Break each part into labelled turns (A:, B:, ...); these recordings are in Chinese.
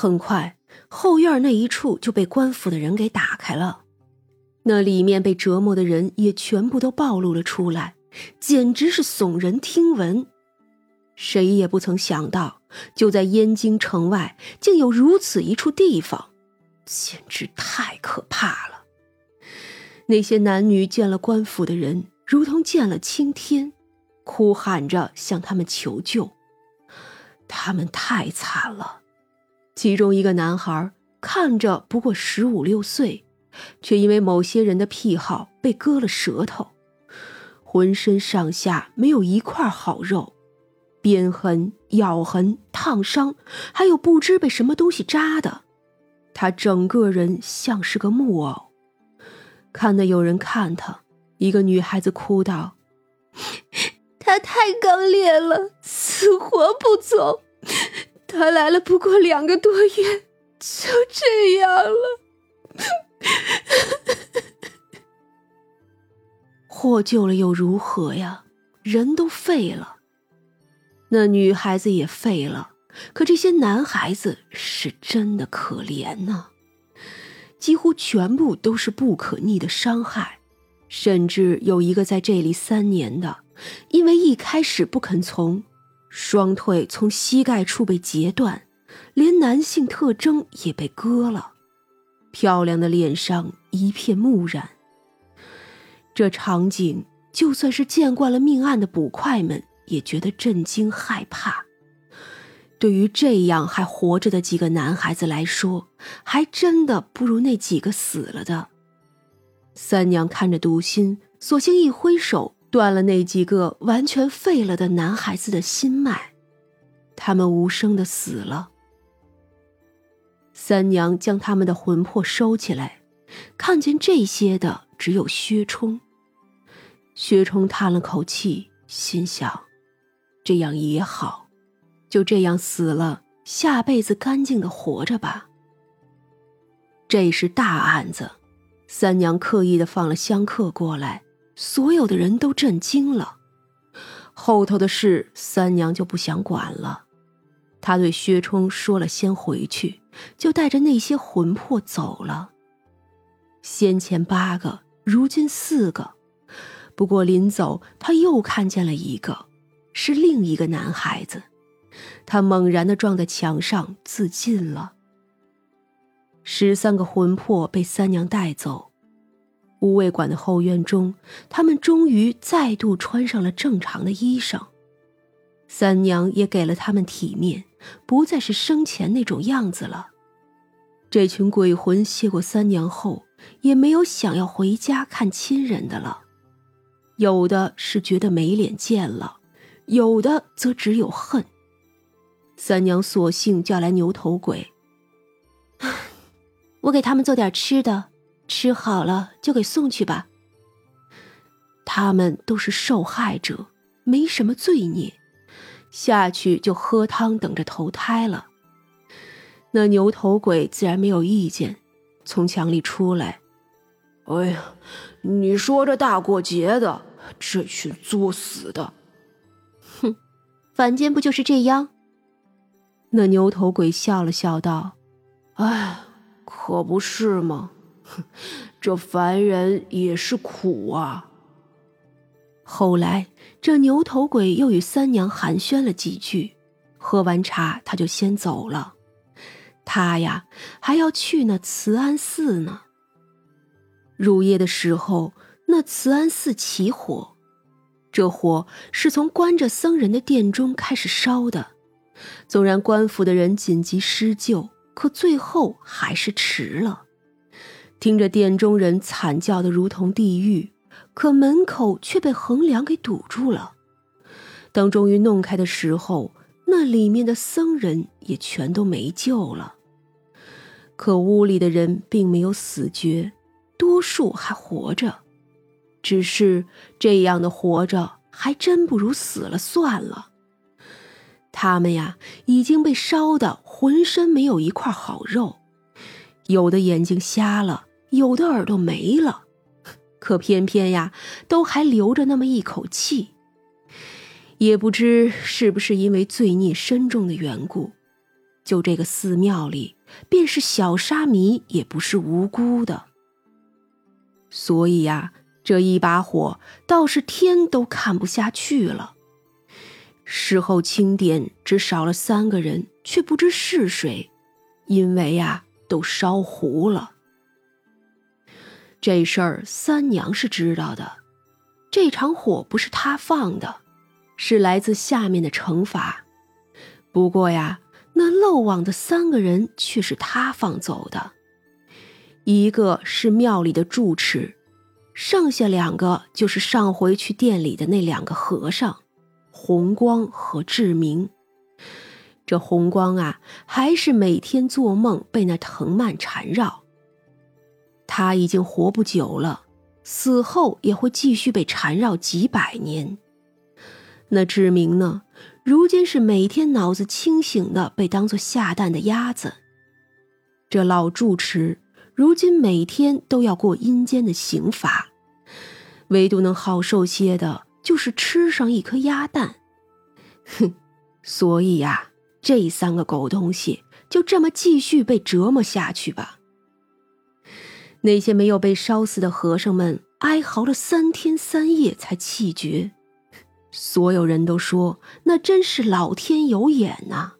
A: 很快，后院那一处就被官府的人给打开了，那里面被折磨的人也全部都暴露了出来，简直是耸人听闻。谁也不曾想到，就在燕京城外，竟有如此一处地方，简直太可怕了。那些男女见了官府的人，如同见了青天，哭喊着向他们求救。他们太惨了。其中一个男孩看着不过十五六岁，却因为某些人的癖好被割了舌头，浑身上下没有一块好肉。鞭痕、咬痕、烫伤，还有不知被什么东西扎的，他整个人像是个木偶。看得有人看他，一个女孩子哭道：“
B: 他太刚烈了，死活不走。他来了不过两个多月，就这样了。
A: 获救了又如何呀？人都废了。”那女孩子也废了，可这些男孩子是真的可怜呐，几乎全部都是不可逆的伤害，甚至有一个在这里三年的，因为一开始不肯从，双腿从膝盖处被截断，连男性特征也被割了，漂亮的脸上一片木然。这场景，就算是见惯了命案的捕快们。也觉得震惊害怕。对于这样还活着的几个男孩子来说，还真的不如那几个死了的。三娘看着杜心，索性一挥手，断了那几个完全废了的男孩子的心脉，他们无声的死了。三娘将他们的魂魄收起来，看见这些的只有薛冲。薛冲叹了口气，心想。这样也好，就这样死了，下辈子干净的活着吧。这是大案子，三娘刻意的放了香客过来，所有的人都震惊了。后头的事，三娘就不想管了。她对薛冲说了：“先回去。”就带着那些魂魄走了。先前八个，如今四个，不过临走，他又看见了一个。是另一个男孩子，他猛然的撞在墙上自尽了。十三个魂魄被三娘带走，无卫馆的后院中，他们终于再度穿上了正常的衣裳。三娘也给了他们体面，不再是生前那种样子了。这群鬼魂谢过三娘后，也没有想要回家看亲人的了，有的是觉得没脸见了。有的则只有恨。三娘索性叫来牛头鬼，我给他们做点吃的，吃好了就给送去吧。他们都是受害者，没什么罪孽，下去就喝汤等着投胎了。那牛头鬼自然没有意见，从墙里出来。
C: 哎呀，你说这大过节的，这群作死的！
B: 哼凡间不就是这样？
A: 那牛头鬼笑了笑道：“
C: 哎，可不是吗？这凡人也是苦啊。”
A: 后来，这牛头鬼又与三娘寒暄了几句，喝完茶，他就先走了。他呀，还要去那慈安寺呢。入夜的时候，那慈安寺起火。这火是从关着僧人的殿中开始烧的，纵然官府的人紧急施救，可最后还是迟了。听着殿中人惨叫的如同地狱，可门口却被横梁给堵住了。等终于弄开的时候，那里面的僧人也全都没救了。可屋里的人并没有死绝，多数还活着。只是这样的活着，还真不如死了算了。他们呀，已经被烧的浑身没有一块好肉，有的眼睛瞎了，有的耳朵没了，可偏偏呀，都还留着那么一口气。也不知是不是因为罪孽深重的缘故，就这个寺庙里，便是小沙弥也不是无辜的。所以呀，这一把火倒是天都看不下去了。事后清点，只少了三个人，却不知是谁，因为呀，都烧糊了。这事儿三娘是知道的，这场火不是她放的，是来自下面的惩罚。不过呀，那漏网的三个人却是她放走的，一个是庙里的住持，剩下两个就是上回去店里的那两个和尚。红光和志明，这红光啊，还是每天做梦被那藤蔓缠绕。他已经活不久了，死后也会继续被缠绕几百年。那志明呢？如今是每天脑子清醒的，被当做下蛋的鸭子。这老住持如今每天都要过阴间的刑罚，唯独能好受些的。就是吃上一颗鸭蛋，哼！所以呀，这三个狗东西就这么继续被折磨下去吧。那些没有被烧死的和尚们哀嚎了三天三夜才气绝，所有人都说那真是老天有眼呐。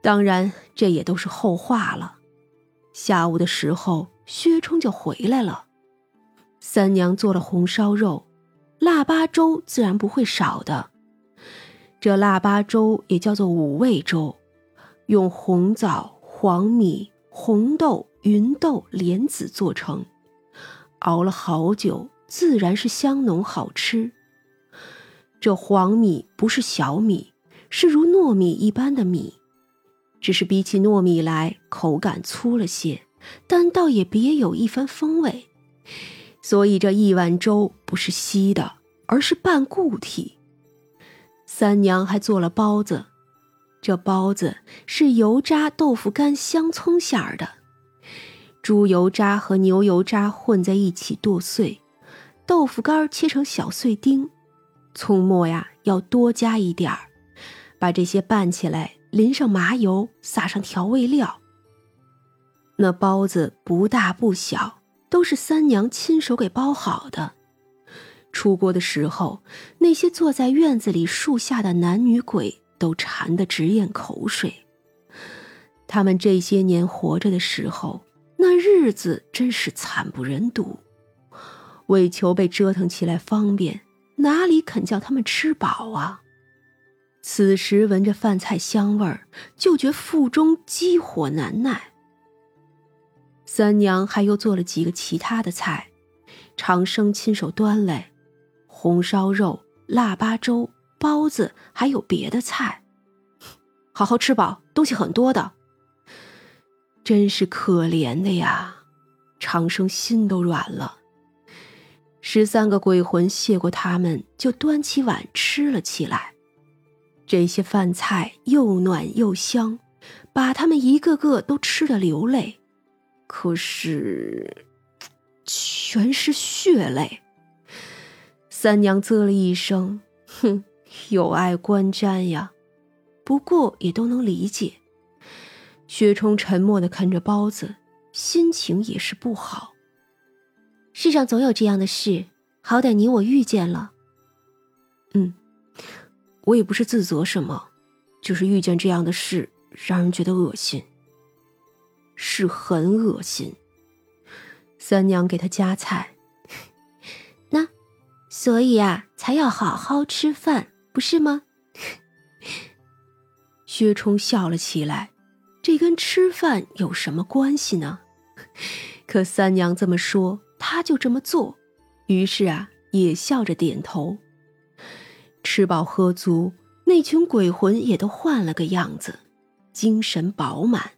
A: 当然，这也都是后话了。下午的时候，薛冲就回来了，三娘做了红烧肉。腊八粥自然不会少的，这腊八粥也叫做五味粥，用红枣、黄米、红豆、芸豆、莲子做成，熬了好久，自然是香浓好吃。这黄米不是小米，是如糯米一般的米，只是比起糯米来口感粗了些，但倒也别有一番风味。所以这一碗粥不是稀的，而是半固体。三娘还做了包子，这包子是油渣豆腐干香葱馅儿的，猪油渣和牛油渣混在一起剁碎，豆腐干切成小碎丁，葱末呀要多加一点儿，把这些拌起来，淋上麻油，撒上调味料。那包子不大不小。都是三娘亲手给包好的。出锅的时候，那些坐在院子里树下的男女鬼都馋得直咽口水。他们这些年活着的时候，那日子真是惨不忍睹。为求被折腾起来方便，哪里肯叫他们吃饱啊？此时闻着饭菜香味儿，就觉腹中饥火难耐。三娘还又做了几个其他的菜，长生亲手端来，红烧肉、腊八粥、包子，还有别的菜，好好吃饱，东西很多的。真是可怜的呀，长生心都软了。十三个鬼魂谢过他们，就端起碗吃了起来。这些饭菜又暖又香，把他们一个个都吃得流泪。可是，全是血泪。三娘啧了一声，哼，有碍观瞻呀。不过也都能理解。薛冲沉默的啃着包子，心情也是不好。
B: 世上总有这样的事，好歹你我遇见了。
A: 嗯，我也不是自责什么，就是遇见这样的事，让人觉得恶心。是很恶心。三娘给他夹菜，
B: 那，所以啊，才要好好吃饭，不是吗？
A: 薛冲笑了起来，这跟吃饭有什么关系呢？可三娘这么说，他就这么做，于是啊，也笑着点头。吃饱喝足，那群鬼魂也都换了个样子，精神饱满。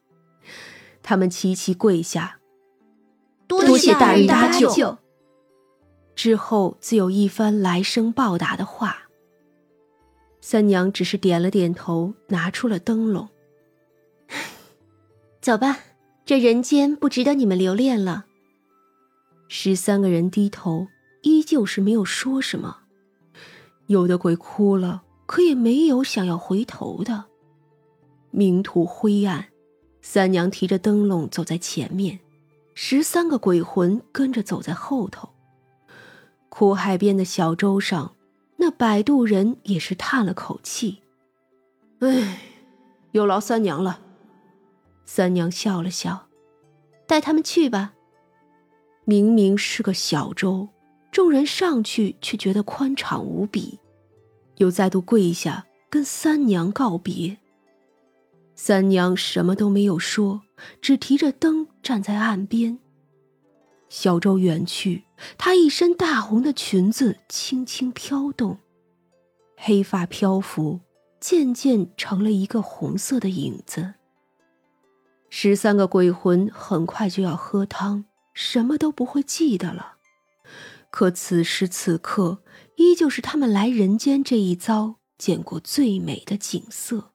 A: 他们齐齐跪下，
B: 多谢大人搭救。
A: 之后自有一番来生报答的话。三娘只是点了点头，拿出了灯笼。
B: 走吧，这人间不值得你们留恋了。
A: 十三个人低头，依旧是没有说什么。有的鬼哭了，可也没有想要回头的。明途灰暗，三娘提着灯笼走在前面，十三个鬼魂跟着走在后头。苦海边的小舟上，那摆渡人也是叹了口气：“唉，有劳三娘了。”三娘笑了笑：“
B: 带他们去吧。”
A: 明明是个小舟，众人上去却觉得宽敞无比，又再度跪下跟三娘告别。三娘什么都没有说，只提着灯站在岸边。小舟远去，她一身大红的裙子轻轻飘动，黑发漂浮，渐渐成了一个红色的影子。十三个鬼魂很快就要喝汤。什么都不会记得了，可此时此刻，依旧是他们来人间这一遭见过最美的景色。